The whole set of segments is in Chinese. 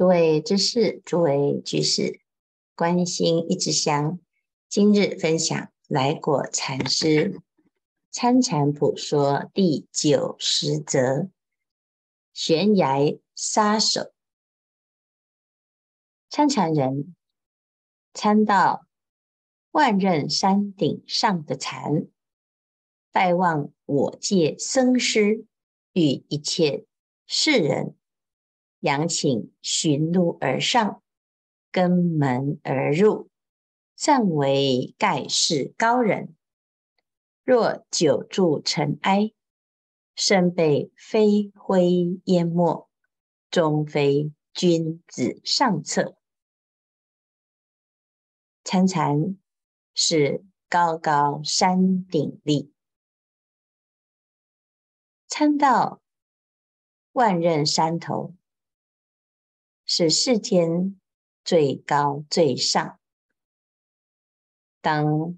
诸位知识，诸位居士，观心一支香。今日分享来果禅师《参禅普说》第九十则：悬崖杀手。参禅人参到万仞山顶上的禅，拜望我界僧师与一切世人。仰请寻路而上，登门而入，暂为盖世高人。若久住尘埃，身被飞灰淹没，终非君子上策。参禅是高高山顶立，参到万仞山头。是世间最高最上。当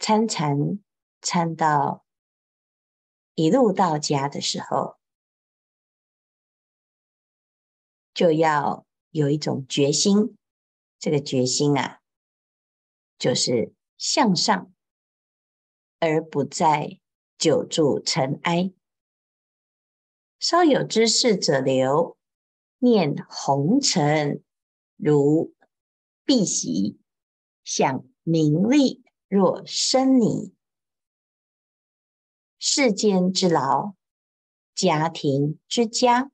参禅参到一路到家的时候，就要有一种决心。这个决心啊，就是向上，而不再久住尘埃。稍有知识者流。念红尘如敝屣，想名利若砷泥。世间之劳，家庭之家，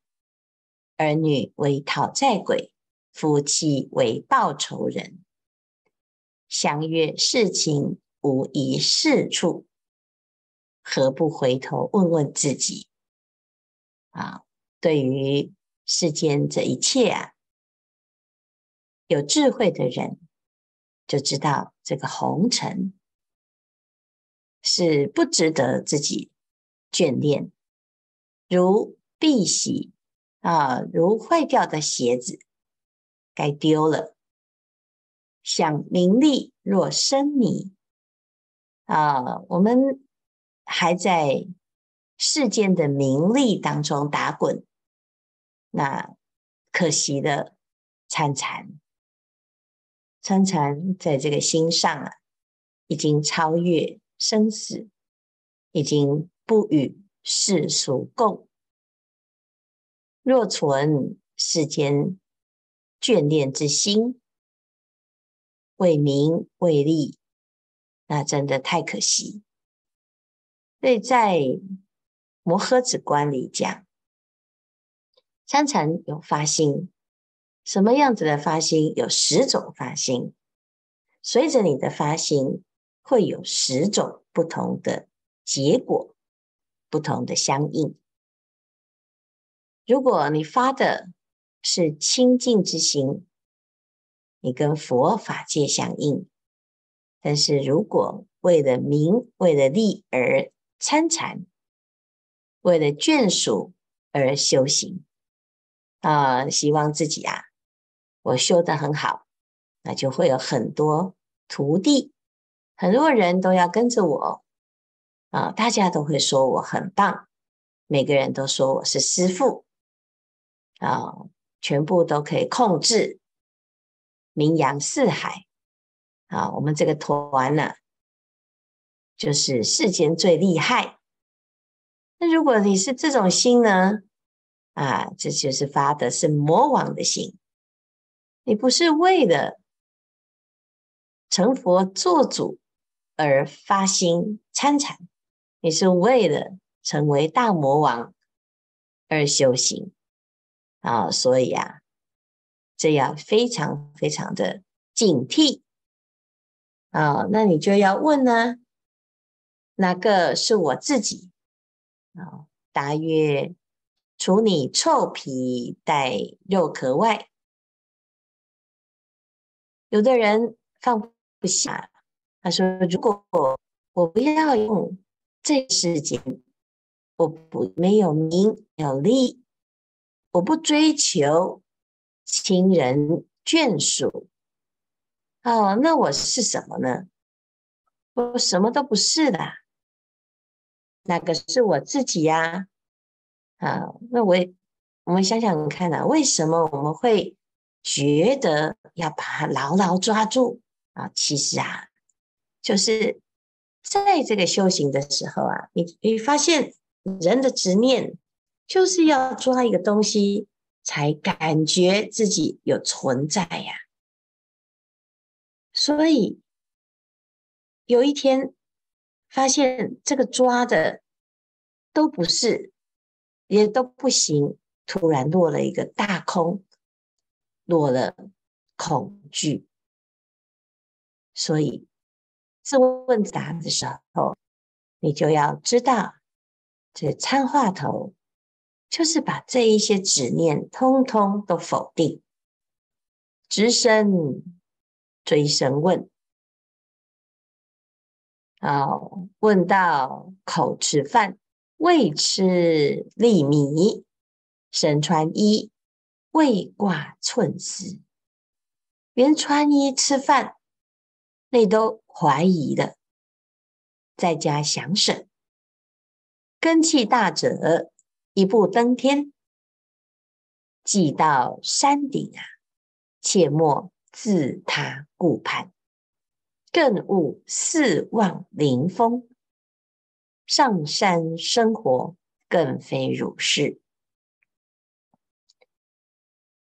儿女为讨债鬼，夫妻为报仇人。相约事情，无一是处，何不回头问问自己？啊，对于。世间这一切啊，有智慧的人就知道这个红尘是不值得自己眷恋，如碧玺啊，如坏掉的鞋子，该丢了。想名利若砷泥啊，我们还在世间的名利当中打滚。那可惜的参禅，参禅在这个心上啊，已经超越生死，已经不与世俗共。若存世间眷恋之心，为名为利，那真的太可惜。所以在摩诃止观里讲。参禅有发心，什么样子的发心？有十种发心，随着你的发心，会有十种不同的结果，不同的相应。如果你发的是清净之心，你跟佛法界相应；但是如果为了名、为了利而参禅，为了眷属而修行。啊、希望自己啊，我修得很好，那就会有很多徒弟，很多人都要跟着我啊、大家都会说我很棒，每个人都说我是师父啊、全部都可以控制，名扬四海啊、我们这个团呢，就是世间最厉害。那如果你是这种心呢？啊，这就是发的是魔王的心。你不是为了成佛做主而发心参禅，你是为了成为大魔王而修行啊！所以啊，这要非常非常的警惕啊！那你就要问呢，哪个是我自己啊？大约。除你臭皮带肉壳外，有的人放不下。他说：“如果我不要用这世间，我不没有名有利，我不追求亲人眷属，哦，那我是什么呢？我什么都不是的，那个是我自己呀。”，啊那我我们想想看啊，为什么我们会觉得要把它牢牢抓住啊？其实啊，就是在这个修行的时候啊，你你发现人的执念就是要抓一个东西，才感觉自己有存在呀。所以有一天发现这个抓的都不是，也都不行。突然落了一个大空，落了恐惧，所以自问自答的时候，你就要知道，这参话头就是把这一些执念通通都否定，直身追声问，哦，问到口吃饭，未吃粒米。身穿衣，未挂寸丝，连穿衣吃饭，那都怀疑了。在家想省，根气大者，一步登天。既到山顶啊，切莫自他顾盼，更勿四望临峰。上山生活，更非如是。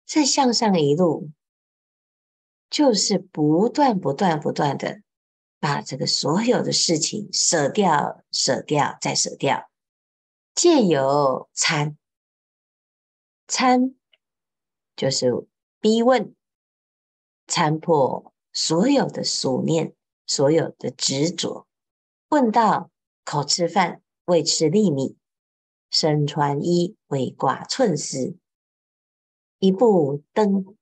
这向上一路，就是不断、不断、不断的把这个所有的事情舍掉、舍掉、再舍掉。借由参，参就是逼问，参破所有的俗念、所有的执着。问到口吃饭，未吃粒米；身穿衣，未挂寸丝。一步登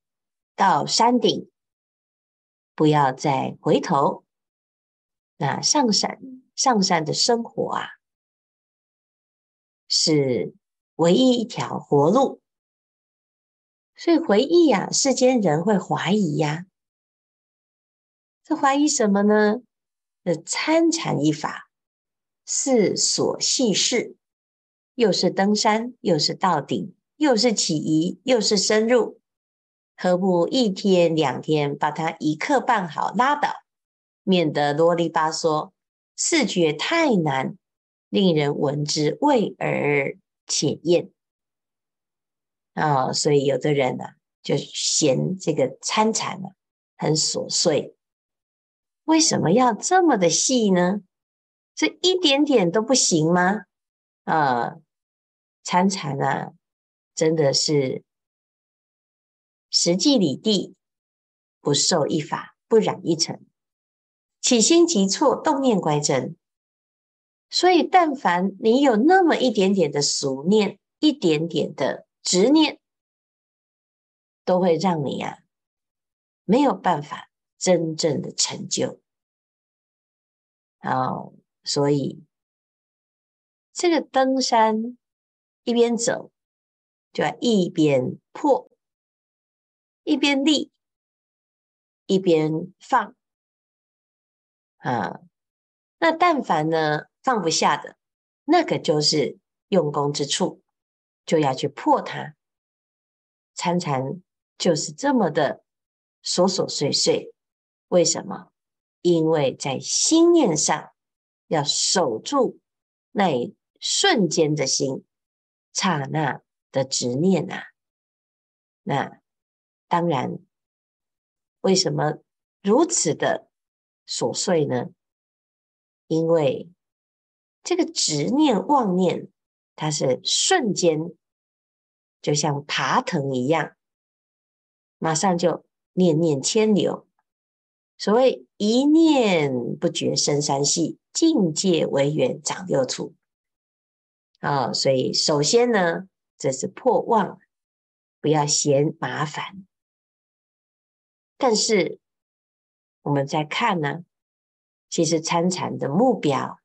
到山顶，不要再回头。那上山上山的生活啊，是唯一一条活路。所以回忆呀，世间人会怀疑呀，这怀疑什么呢？这参禅一法是所系事，又是登山，又是到顶。又是起疑，又是深入，何不一天两天把它一刻办好拉倒，免得啰里吧嗦，视觉太难，令人闻之畏而且厌。啊、哦，所以有的人呢、就嫌这个参禅啊很琐碎，为什么要这么的细呢？这一点点都不行吗？啊，参禅啊。真的是实际理地，不受一法，不染一尘，起心即错，动念乖真。所以，但凡你有那么一点点的俗念，一点点的执念，都会让你啊没有办法真正的成就。好，所以这个登山一边走。就要一边破，一边立，一边放啊。那但凡呢放不下的，那个就是用功之处，就要去破它。参禅就是这么的琐琐碎碎，为什么？因为在心念上要守住那一瞬间的心，刹那。的执念啊，那当然，为什么如此的琐碎呢？因为这个执念妄念，它是瞬间，就像爬藤一样，马上就念念迁流。所谓一念不觉深山系，境界为缘长六处。啊，所以首先呢。这是破妄，不要嫌麻烦。但是我们在看呢，其实参禅的目标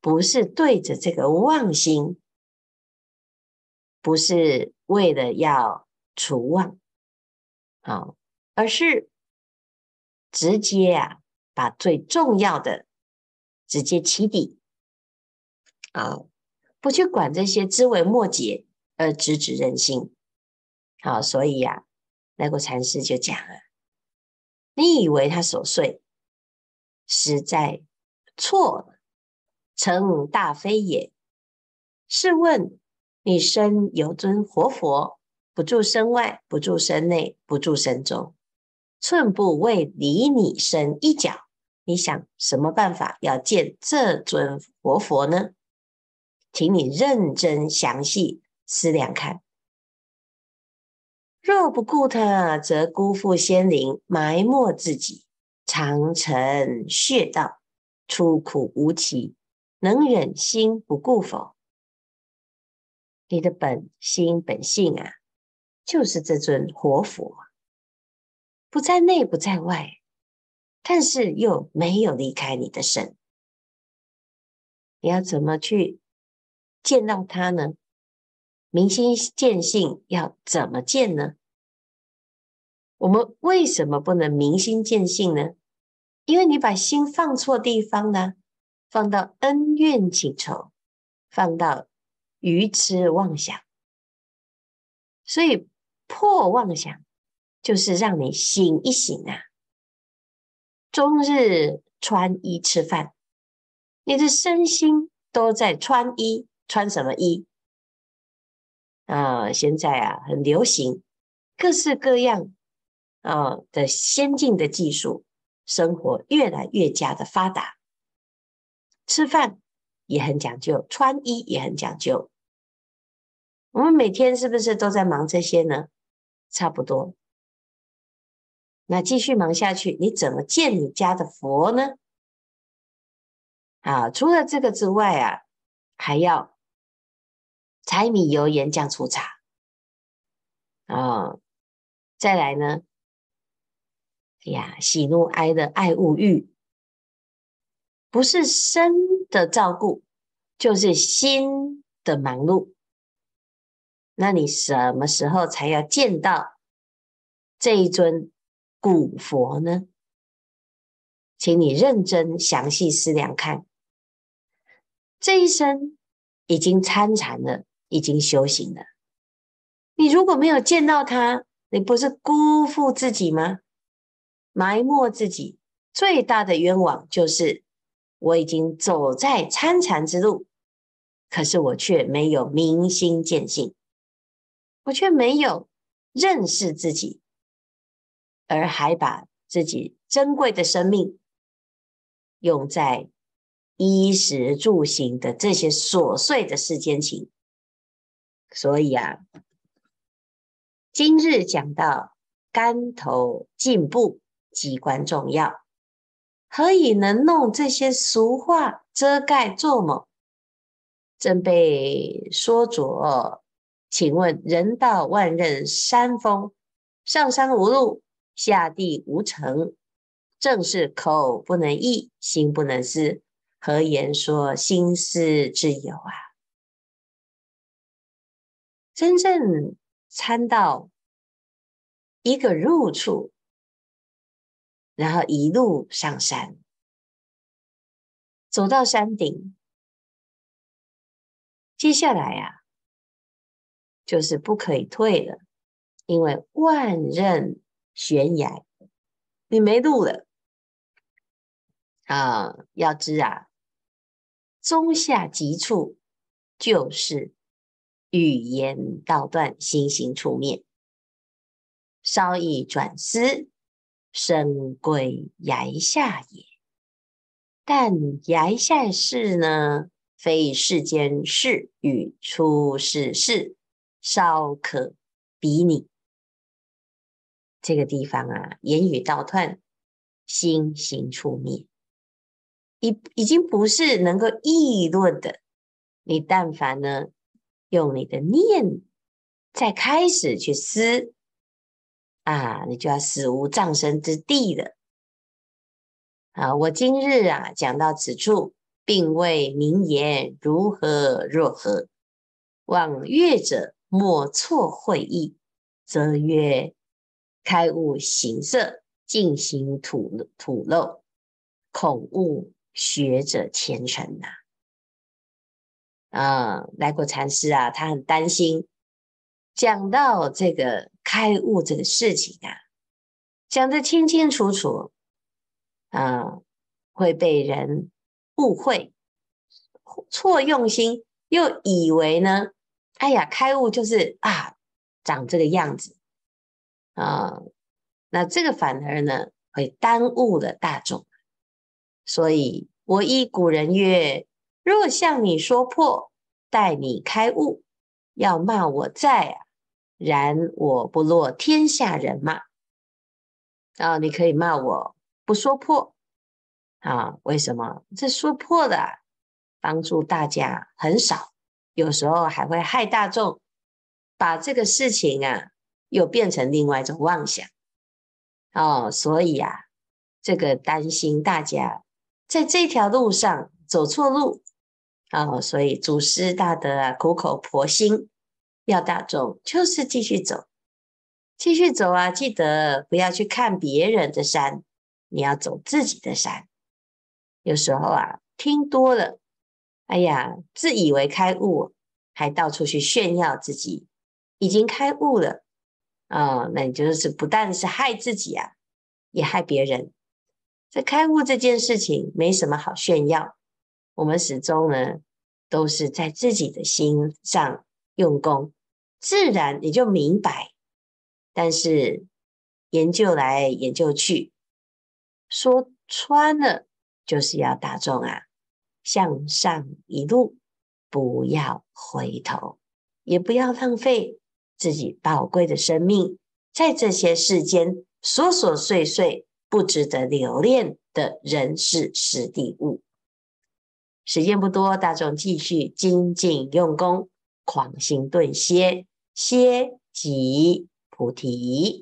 不是对着这个妄心，不是为了要除妄，好，而是直接啊，把最重要的直接起底，啊，不去管这些枝微末节。而直指人心，好，所以呀、啊，来果禅师就讲啊：你以为他琐碎，实在错了，诚大非也。试问你身有尊活佛，不住身外，不住身内，不住身中，寸步未离你身一角。你想什么办法要见这尊活佛呢？请你认真详细思量看。若不顾他，则辜负仙灵，埋没自己，长成穴道，出苦无期，能忍心不顾否？你的本心本性啊，就是这尊活佛，不在内，不在外。但是又没有离开你的身，你要怎么去见到他呢？明心见性要怎么见呢？我们为什么不能明心见性呢？因为你把心放错地方了，放到恩怨情仇，放到愚痴妄想，所以破妄想就是让你醒一醒啊。终日穿衣吃饭，你的身心都在穿衣，穿什么衣？啊、现在啊很流行各式各样啊的先进的技术，生活越来越加的发达，吃饭也很讲究，穿衣也很讲究。我们每天是不是都在忙这些呢？差不多。那继续忙下去，你怎么见你家的佛呢？啊，除了这个之外啊，还要柴米油盐酱醋茶啊，再来呢，哎呀，喜怒哀乐爱物欲，不是身的照顾，就是心的忙碌。那你什么时候才要见到这一尊古佛呢？请你认真详细思量看，这一生已经参禅了，已经修行了。你如果没有见到他，你不是辜负自己吗？埋没自己，最大的冤枉就是我已经走在参禅之路，可是我却没有明心见性，我却没有认识自己。而还把自己珍贵的生命用在衣食住行的这些琐碎的世间情，所以啊，今日讲到竿头进步机关重要，何以能弄这些俗话遮盖作谋？正被说着，请问人道万仞山峰，上山无路。下地无成，正是口不能议，心不能思，何言说心思之有啊？真正参到一个入处，然后一路上山，走到山顶，接下来呀、啊，就是不可以退了，因为万仞。悬崖，你没路了啊！要知啊，中下极处就是语言道断，心行处灭。稍一转思，身归崖下也。但崖下事呢，非世间事，与出世事稍可比拟。这个地方啊，言语道断，心行处灭，已已经不是能够议论的。你但凡呢，用你的念再开始去思啊，你就要死无葬身之地了。啊，我今日啊讲到此处，并未明言如何若何，望阅者莫错会意，则曰。开悟形色，尽形吐吐露，恐误学者前程呐！啊，来过禅师啊，他很担心，讲到这个开悟这个事情啊，讲得清清楚楚，啊，会被人误会、错用心，又以为呢，哎呀，开悟就是啊，长这个样子啊，那这个反而呢，会耽误了大众。所以我依古人曰：若向你说破，待你开悟，要骂我在啊。然我不落天下人骂啊！你可以骂我不说破啊？为什么？这说破的帮助大家很少，有时候还会害大众，把这个事情啊又变成另外一种妄想哦。所以啊，这个担心大家在这条路上走错路哦，所以祖师大德啊苦口婆心。要大众就是继续走，继续走啊！记得不要去看别人的山，你要走自己的山。有时候啊，听多了，哎呀，自以为开悟，还到处去炫耀自己已经开悟了啊，哦！那你就是不但是害自己啊，也害别人。这开悟这件事情没什么好炫耀，我们始终呢都是在自己的心上用功。自然你就明白，但是研究来研究去，说穿了就是要大众啊向上一路，不要回头，也不要浪费自己宝贵的生命，在这些世间琐琐碎碎不值得留恋的人事时地物。时间不多，大众继续精进用功，狂心顿歇。歇即菩提。